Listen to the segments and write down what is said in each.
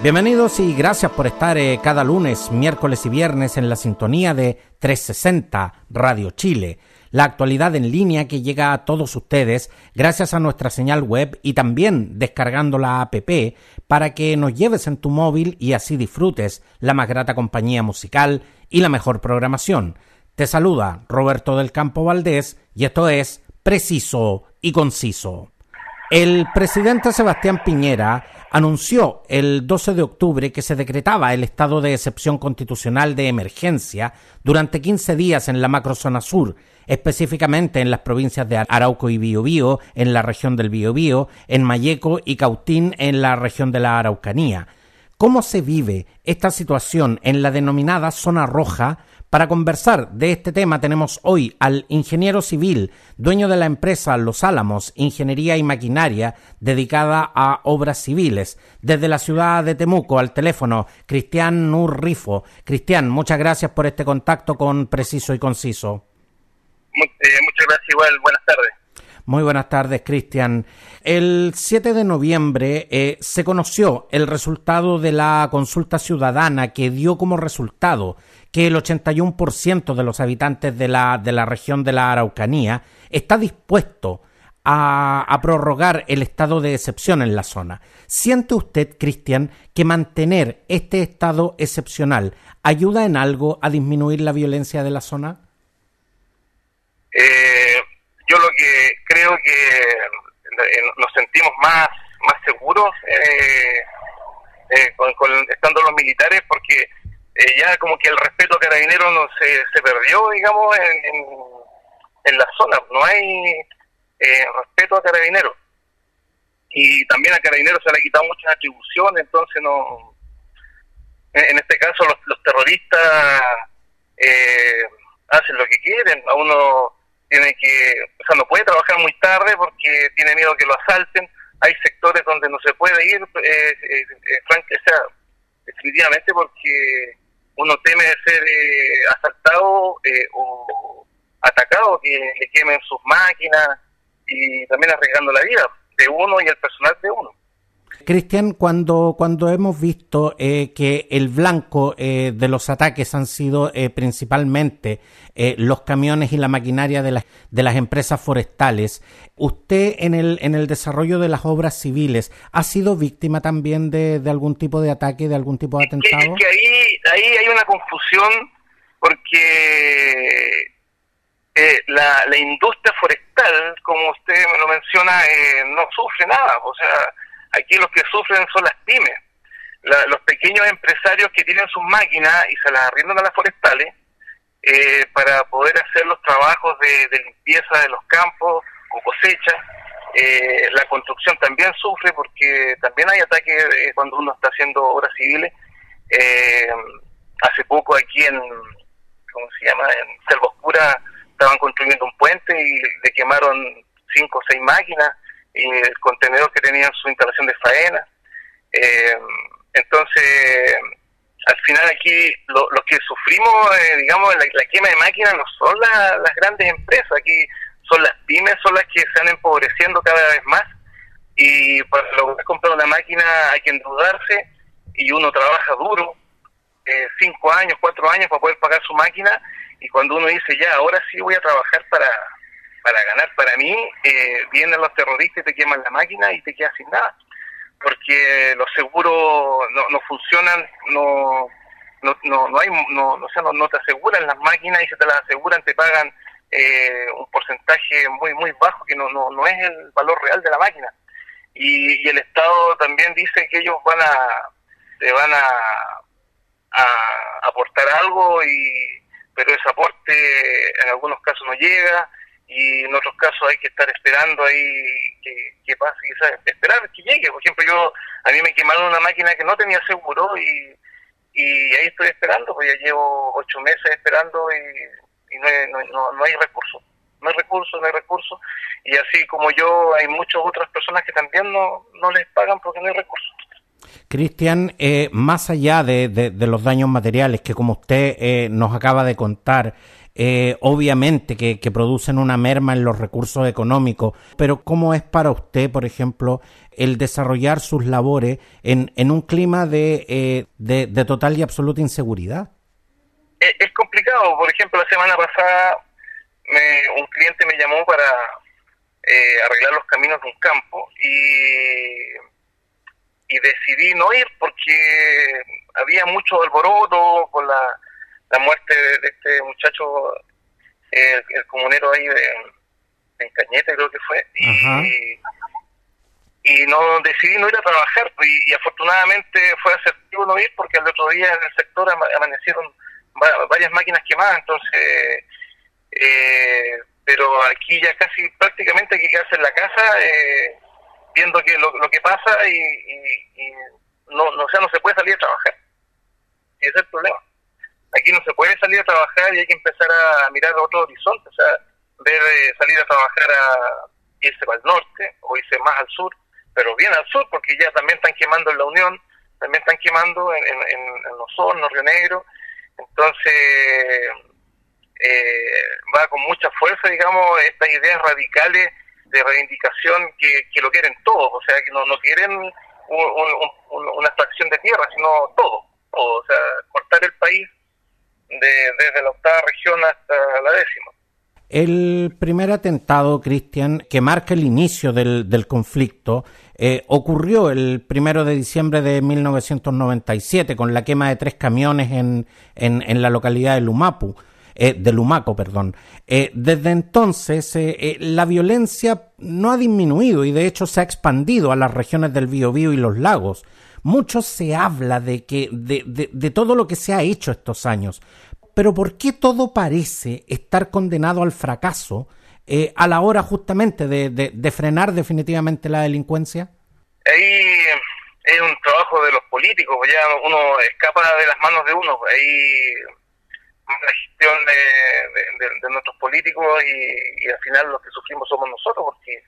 Bienvenidos y gracias por estar eh, cada lunes, miércoles y viernes en la sintonía de 360 Radio Chile, la actualidad en línea que llega a todos ustedes gracias a nuestra señal web y también descargando la app para que nos lleves en tu móvil y así disfrutes la más grata compañía musical y la mejor programación. Te saluda Roberto del Campo Valdés y esto es Preciso y Conciso. El presidente Sebastián Piñera anunció el 12 de octubre que se decretaba el estado de excepción constitucional de emergencia durante 15 días en la macrozona sur, específicamente en las provincias de Arauco y Biobío, en la región del Biobío, en Mayeco y Cautín, en la región de la Araucanía. ¿Cómo se vive esta situación en la denominada zona roja para conversar de este tema tenemos hoy al ingeniero civil, dueño de la empresa Los Álamos, Ingeniería y Maquinaria, dedicada a obras civiles, desde la ciudad de Temuco al teléfono, Cristian Nurrifo. Cristian, muchas gracias por este contacto con Preciso y Conciso. Eh, muchas gracias igual, buenas tardes. Muy buenas tardes, Cristian. El 7 de noviembre eh, se conoció el resultado de la consulta ciudadana que dio como resultado que el 81% de los habitantes de la, de la región de la Araucanía está dispuesto a, a, prorrogar el estado de excepción en la zona. ¿Siente usted, Cristian, que mantener este estado excepcional ayuda en algo a disminuir la violencia de la zona? Eh, yo lo que creo que eh, nos sentimos más, más seguros eh, eh, con, con, estando los militares porque eh, ya como que el respeto a carabineros no se, se perdió, digamos, en, en, en, la zona. No hay respeto a carabineros. Y también a carabineros se le ha quitado muchas atribuciones, entonces no... En, este caso los, los terroristas hacen lo que quieren. A uno tiene que... O sea, no puede trabajar muy tarde porque tiene miedo que lo asalten. Hay sectores donde no se puede ir, eh, eh, eh, o sea, definitivamente porque uno teme ser eh, asaltado eh, o atacado, que le quemen sus máquinas y también arriesgando la vida de uno y el personal de uno. Cristian, cuando, cuando hemos visto eh, que el blanco eh, de los ataques han sido eh, principalmente los camiones y la maquinaria de, la, de las empresas forestales, ¿usted en el, en el desarrollo de las obras civiles ha sido víctima también de, de algún tipo de ataque, de algún tipo de atentado? Es que, es que ahí, ahí hay una confusión porque la, la industria forestal, como usted me lo menciona, no sufre nada, o sea Aquí los que sufren son las pymes, la, los pequeños empresarios que tienen sus máquinas y se las arriendan a las forestales eh, para poder hacer los trabajos de, limpieza de los campos o cosecha. Eh, la construcción también sufre porque también hay ataques eh, cuando uno está haciendo obras civiles. Eh, hace poco aquí en, ¿cómo se llama? En Selva Oscura estaban construyendo un puente y le quemaron cinco o seis máquinas y el contenedor que tenía su instalación de faena. Eh, entonces, al final aquí lo, lo que sufrimos, eh, digamos, la, la, quema de máquinas no son la, las grandes empresas, aquí son las pymes, son las que se van empobreciendo cada vez más y para lograr comprar una máquina hay que endeudarse y uno trabaja duro, eh, cinco años, cuatro años para poder pagar su máquina y cuando uno dice ya, ahora sí voy a trabajar para para ganar para mí, eh, vienen los terroristas y te queman la máquina y te quedas sin nada. Porque los seguros no, no funcionan, no no, no, no hay, no, no, no, te aseguran las máquinas y si te las aseguran te pagan eh, un porcentaje muy muy bajo que no, no, no es el valor real de la máquina. Y, y el Estado también dice que ellos van a, te van a, a aportar algo y pero ese aporte en algunos casos no llega y en otros casos hay que estar esperando ahí que, que pase, ¿sabes? esperar que llegue. Por ejemplo, yo a mí me quemaron una máquina que no tenía seguro y, y ahí estoy esperando, pues ya llevo ocho meses esperando y, y no, no, no hay recursos. No hay recursos, no hay recursos. Y así como yo, hay muchas otras personas que también no, no les pagan porque no hay recursos. Cristian, eh, más allá de, de, los daños materiales que como usted eh, nos acaba de contar, eh, obviamente que, producen una merma en los recursos económicos, pero ¿cómo es para usted, por ejemplo, el desarrollar sus labores en, en un clima de, eh, de, total y absoluta inseguridad? Es, complicado. Por ejemplo, la semana pasada un cliente me llamó para eh, arreglar los caminos de un campo y, y decidí no ir porque había mucho alboroto con la la muerte de, este muchacho, el, comunero ahí de, en Cañete creo que fue, y, y, no decidí no ir a trabajar y, afortunadamente fue asertivo no ir porque al otro día en el sector amanecieron varias máquinas quemadas, entonces, eh, pero aquí ya casi prácticamente hay que quedarse en la casa eh, viendo que lo, lo que pasa y, y, no, no, o sea, no se puede salir a trabajar. Y ese es el problema aquí no se puede salir a trabajar y hay que empezar a mirar otro horizonte, o sea, ver salir a trabajar a irse para el norte o irse más al sur, pero bien al sur porque ya también están quemando en la Unión, también están quemando en, en, los hornos, Río Negro, entonces eh, va con mucha fuerza, digamos, estas ideas radicales de reivindicación que, que lo quieren todos, o sea, que no, no quieren una extracción de tierra, sino todo, o sea, cortar el país desde la octava región hasta la décima. El primer atentado, Cristian, que marca el inicio del, conflicto, eh, ocurrió el primero de diciembre de 1997 con la quema de tres camiones en, en, la localidad de Lumapu. Eh, de Lumaco, perdón. Eh, desde entonces, la violencia no ha disminuido y de hecho se ha expandido a las regiones del Biobío y los lagos. Mucho se habla de que de, de, todo lo que se ha hecho estos años, pero ¿por qué todo parece estar condenado al fracaso eh, a la hora justamente de, de, frenar definitivamente la delincuencia? Ahí es un trabajo de los políticos, ya uno escapa de las manos de uno, ahí la gestión de, nuestros políticos y, y, al final los que sufrimos somos nosotros, porque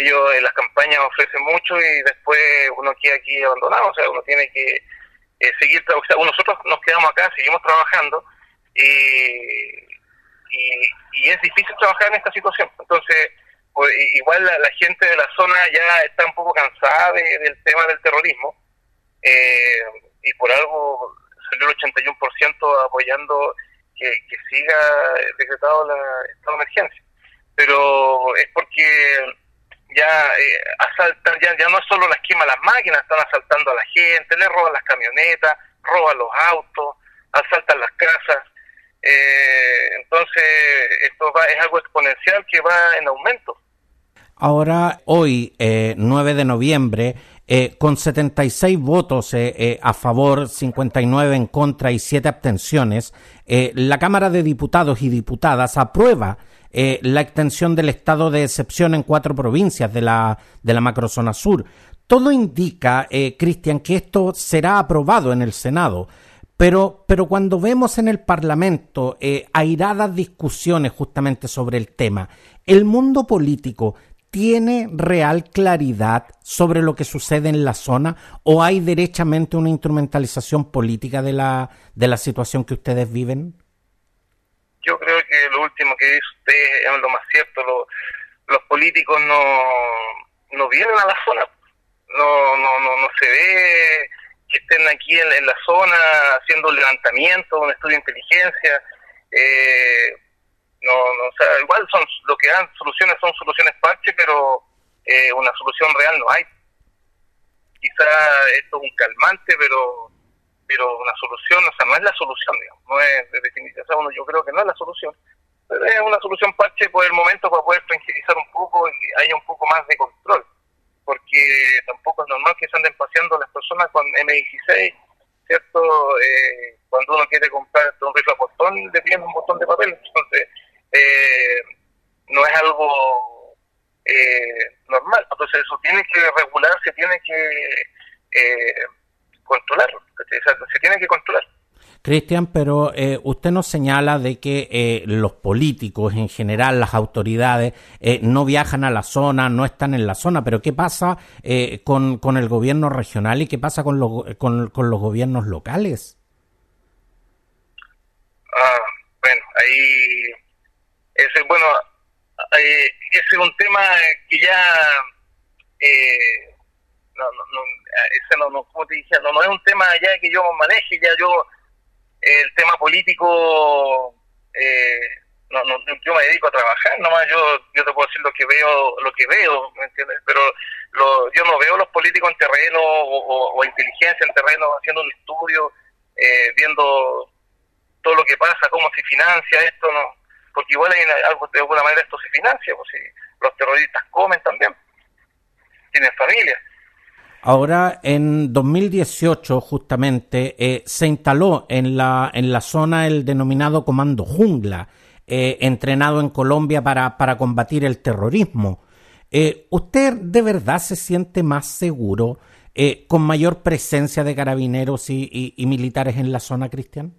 ellos en las campañas ofrecen mucho y después uno queda aquí abandonado, o sea, uno tiene que eh, seguir, o sea, nosotros nos quedamos acá, seguimos trabajando y, y, es difícil trabajar en esta situación. Entonces, pues, igual la, gente de la zona ya está un poco cansada del tema del terrorismo eh, y por algo salió el 81% apoyando que, que siga decretado la estado de emergencia. Pero es porque ya eh, asaltan, ya, ya no solo la esquema las máquinas, están asaltando a la gente, le roban las camionetas, roban los autos, asaltan las casas. Eh, entonces, esto va, es algo exponencial que va en aumento. Ahora, hoy, eh, 9 de noviembre, eh, con 76 votos eh, eh, a favor, 59 en contra y 7 abstenciones, la Cámara de Diputados y Diputadas aprueba eh, la extensión del estado de excepción en cuatro provincias de la, de la macrozona sur. Todo indica, eh, Cristian, que esto será aprobado en el Senado. Pero, pero cuando vemos en el Parlamento eh, airadas discusiones justamente sobre el tema, ¿el mundo político tiene real claridad sobre lo que sucede en la zona o hay derechamente una instrumentalización política de la, de la situación que ustedes viven? Yo creo que lo último que dice usted es lo más cierto. los políticos no, no vienen a la zona. No, no, no, no se ve que estén aquí en, la zona haciendo un levantamiento, un estudio de inteligencia. Eh, no, no, o sea, igual son lo que dan soluciones son soluciones parche, pero eh, una solución real no hay. Quizá esto es un calmante, pero pero una solución, o sea, no es la solución, digamos, no es de yo creo que no es la solución, pero es una solución parche por el momento para poder tranquilizar un poco y haya un poco más de control, porque tampoco es normal que se anden paseando las personas con M16, ¿cierto? Eh, cuando uno quiere comprar un rifle a portón, le piden un botón de papel, entonces eh, no es algo eh, normal, entonces eso tiene que regularse, tiene que controlarlo, se tiene que controlar. Cristian, pero eh, usted nos señala de que eh, los políticos en general, las autoridades, eh, no viajan a la zona, no están en la zona, pero ¿qué pasa con, con, el gobierno regional y qué pasa con, los con, los gobiernos locales? Ah, bueno, ahí, ese, bueno, ese es un tema que ya, no, no, no, ese no, no, como te dije, no, no es un tema ya que yo maneje, ya yo el tema político, eh, no, no, yo me dedico a trabajar, nomás yo, yo te puedo decir lo que veo, lo que veo, ¿me entiendes? Pero lo, yo no veo los políticos en terreno o, o, inteligencia en terreno haciendo un estudio, eh, viendo todo lo que pasa, cómo se financia esto, no, porque igual hay algo de alguna manera esto se financia, pues si los terroristas comen también, tienen familia. Ahora, en 2018, justamente, eh, se instaló en la, en la zona el denominado Comando Jungla, eh, entrenado en Colombia para, para combatir el terrorismo. Eh, ¿Usted de verdad se siente más seguro con mayor presencia de carabineros y, militares en la zona, Cristian?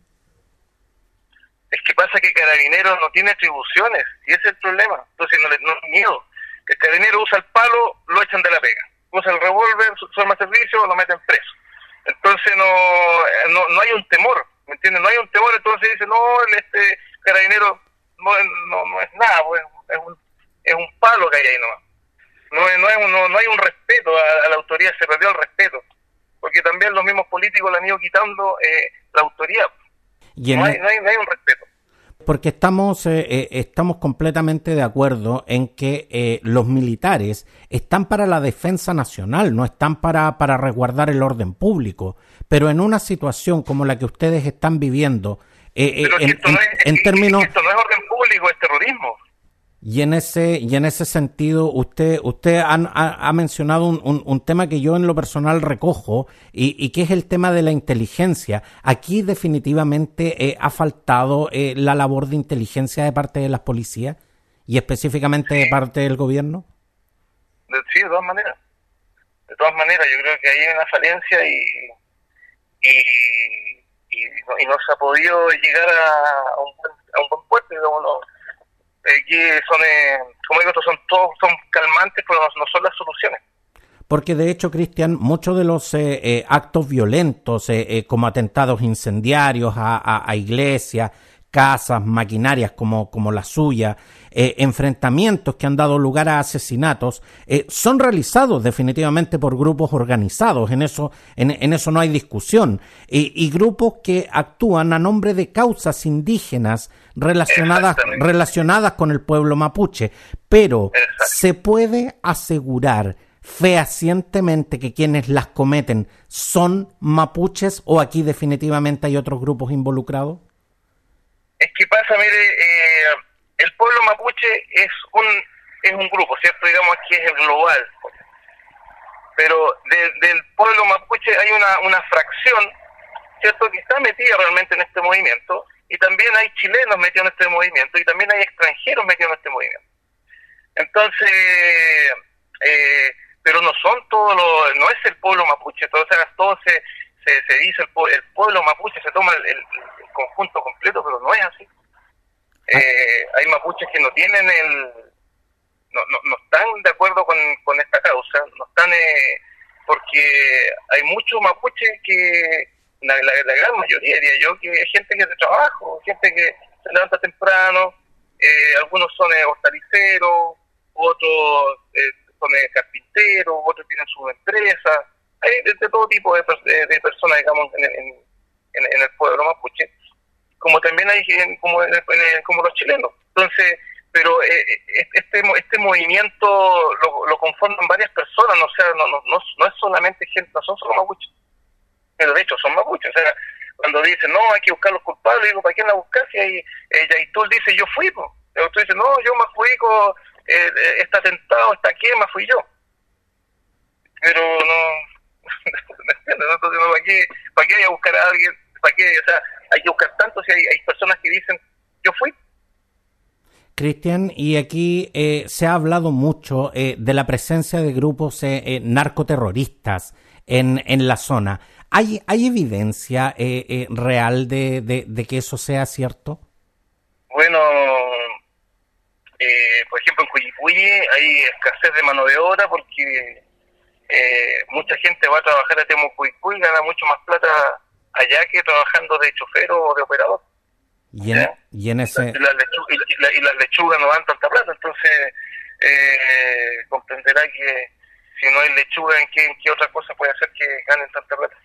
Es que pasa que Carabineros no tiene atribuciones, y ese es el problema. Entonces no, le, no miedo. El carabinero usa el palo, lo echan de la pega usa el revólver, su, arma de servicio, lo meten preso. Entonces no, no, no hay un temor, ¿me entiendes? No hay un temor, entonces dice, no, este carabinero no, no, no es nada, pues, es, un, es un palo que hay ahí nomás. No, no, no, no hay un respeto a, la autoridad, se perdió el respeto, porque también los mismos políticos le han ido quitando eh, la autoridad. no, hay, no, hay, no hay un respeto porque estamos, eh, eh, estamos completamente de acuerdo en que eh, los militares están para la defensa nacional, no están para, para resguardar el orden público. Pero en una situación como la que ustedes están viviendo, en, en, términos... Esto no es orden público, es terrorismo. Y en ese, y en ese sentido, usted, usted ha, ha, mencionado un, un, tema que yo en lo personal recojo y, y, que es el tema de la inteligencia. Aquí definitivamente eh, ha faltado eh, la labor de inteligencia de parte de las policías y específicamente de parte del gobierno. Sí, de todas maneras. De todas maneras, yo creo que hay una falencia y, y, y, no, se ha podido llegar a, un, a un buen puerto, digamos, aquí son, eh, como digo, son todos son calmantes, pero no, son las soluciones. Porque de hecho, Cristian, muchos de los eh, eh, actos violentos, como atentados incendiarios a, a iglesias, casas, maquinarias como, como la suya, eh, enfrentamientos que han dado lugar a asesinatos, eh, son realizados definitivamente por grupos organizados, en eso, en, eso no hay discusión, y grupos que actúan a nombre de causas indígenas relacionadas, relacionadas con el pueblo mapuche. Pero, ¿se puede asegurar fehacientemente que quienes las cometen son mapuches o aquí definitivamente hay otros grupos involucrados? Que pasa, mire, eh, el pueblo mapuche es un es un grupo, ¿cierto? Digamos que es el global. Pero del pueblo mapuche hay una, una fracción, ¿cierto? Que está metida realmente en este movimiento y también hay chilenos metidos en este movimiento y también hay extranjeros metidos en este movimiento. Entonces, eh, pero no son todos los, no es el pueblo mapuche, todo, o sea, todo se, se, dice el, el, pueblo mapuche, se toma el, conjunto completo, pero no es así. Ah. Eh, hay mapuches que no tienen el, no, no, no están de acuerdo con, con esta causa, no están, eh, porque hay muchos mapuches que, la, la, gran mayoría diría yo, que hay gente que es de trabajo, gente que se levanta temprano, eh, algunos son hortaliceros, otros son carpinteros, otros tienen su empresa, hay de, todo tipo de, de, personas, digamos, en, en, en, el pueblo mapuche, como también hay como, como los chilenos. Entonces, pero eh, eh, este este movimiento lo, lo, conforman varias personas, no, sea, no, no, no, es solamente gente, no son solo mapuches, pero de hecho son mapuches. O sea, cuando dicen, no, hay que buscar los culpables, digo, ¿para quién la buscas? Y, ahí, y tú dice, yo fui, pues. Tú dices, no, yo me fui con eh, este atentado, esta quema, fui yo. Pero no, entonces, ¿para qué, ¿para qué hay a buscar a alguien? ¿Para qué? O sea, hay que buscar tanto si hay, hay personas que dicen, yo fui. Cristian, y aquí eh, se ha hablado mucho eh, de la presencia de grupos eh, narcoterroristas en, en la zona. ¿Hay, hay evidencia real de, de, que eso sea cierto? Bueno, por ejemplo, en Cuyipulli hay escasez de mano de obra porque mucha gente va a trabajar a Temucuicuy y gana mucho más plata allá que trabajando de chofer o de operador. Y en, y en ese... Y, las lechugas no dan tanta plata, entonces eh, comprenderá que si no hay lechuga, ¿en qué, qué otra cosa puede hacer que ganen tanta plata?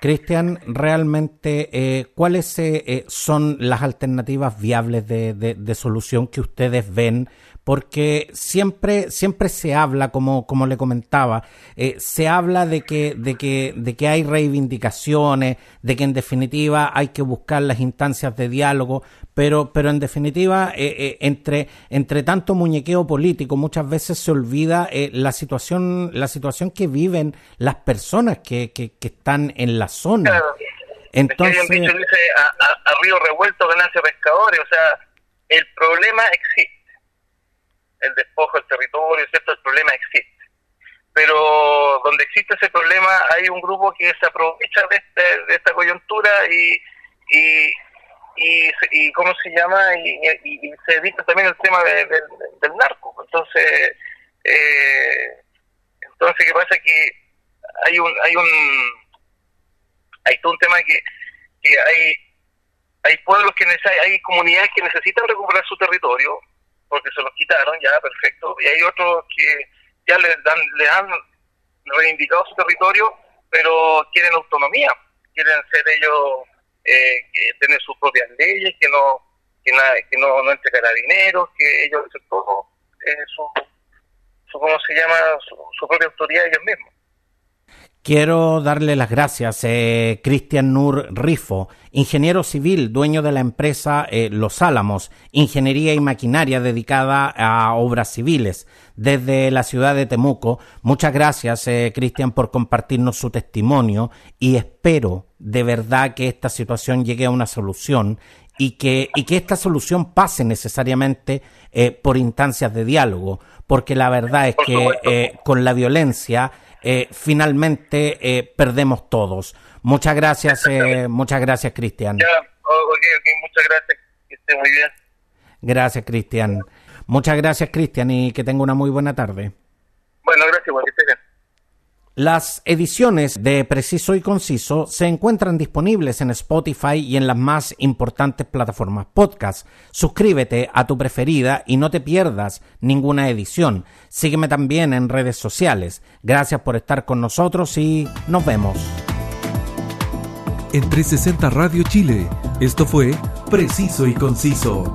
Cristian, realmente, eh, ¿cuáles eh, eh, son las alternativas viables de, de, solución que ustedes ven porque siempre, siempre se habla, como, como le comentaba, eh, se habla de que, de, que, de que hay reivindicaciones, de que en definitiva hay que buscar las instancias de diálogo, pero, pero en definitiva, eh, eh, entre, entre tanto muñequeo político, muchas veces se olvida la situación, la situación que viven las personas que, que, están en la zona. Entonces, dice a, río revuelto ganancia pescadores, o sea, el problema existe el despojo del territorio, ¿cierto? El problema existe. Pero donde existe ese problema hay un grupo que se aprovecha de, este, de esta coyuntura y, y, y, ¿cómo se llama? Y, se evita también el tema del narco. Entonces, eh, entonces, ¿qué pasa? Que hay un, hay un, hay todo un tema que, que hay, hay pueblos que necesitan, hay comunidades que necesitan recuperar su territorio porque se los quitaron, ya, perfecto, y hay otros que ya les, dan, les han reivindicado su territorio, pero quieren autonomía, quieren ser ellos, eh, tener sus propias leyes, que no que, nada, que no, no entre carabineros, que ellos todo, eh, su, su, ¿cómo se llama?, su propia autoridad ellos mismos. Quiero darle las gracias a eh, Cristian Nur Rifo, ingeniero civil, dueño de la empresa eh, Los Álamos, ingeniería y maquinaria dedicada a obras civiles, desde la ciudad de Temuco. Muchas gracias, eh, Cristian, por compartirnos su testimonio y espero de verdad que esta situación llegue a una solución y que, y que esta solución pase necesariamente por instancias de diálogo, porque la verdad es que con la violencia eh, finalmente eh, perdemos todos. Muchas gracias, eh, muchas gracias, Cristian. muchas gracias, que esté muy bien. Gracias, Cristian. Muchas gracias, Cristian, y que tenga una muy buena tarde. Bueno, gracias, que esté bien. Las ediciones de Preciso y Conciso se encuentran disponibles en Spotify y en las más importantes plataformas podcast. Suscríbete a tu preferida y no te pierdas ninguna edición. Sígueme también en redes sociales. Gracias por estar con nosotros y nos vemos. En 360 Radio Chile, esto fue Preciso y Conciso.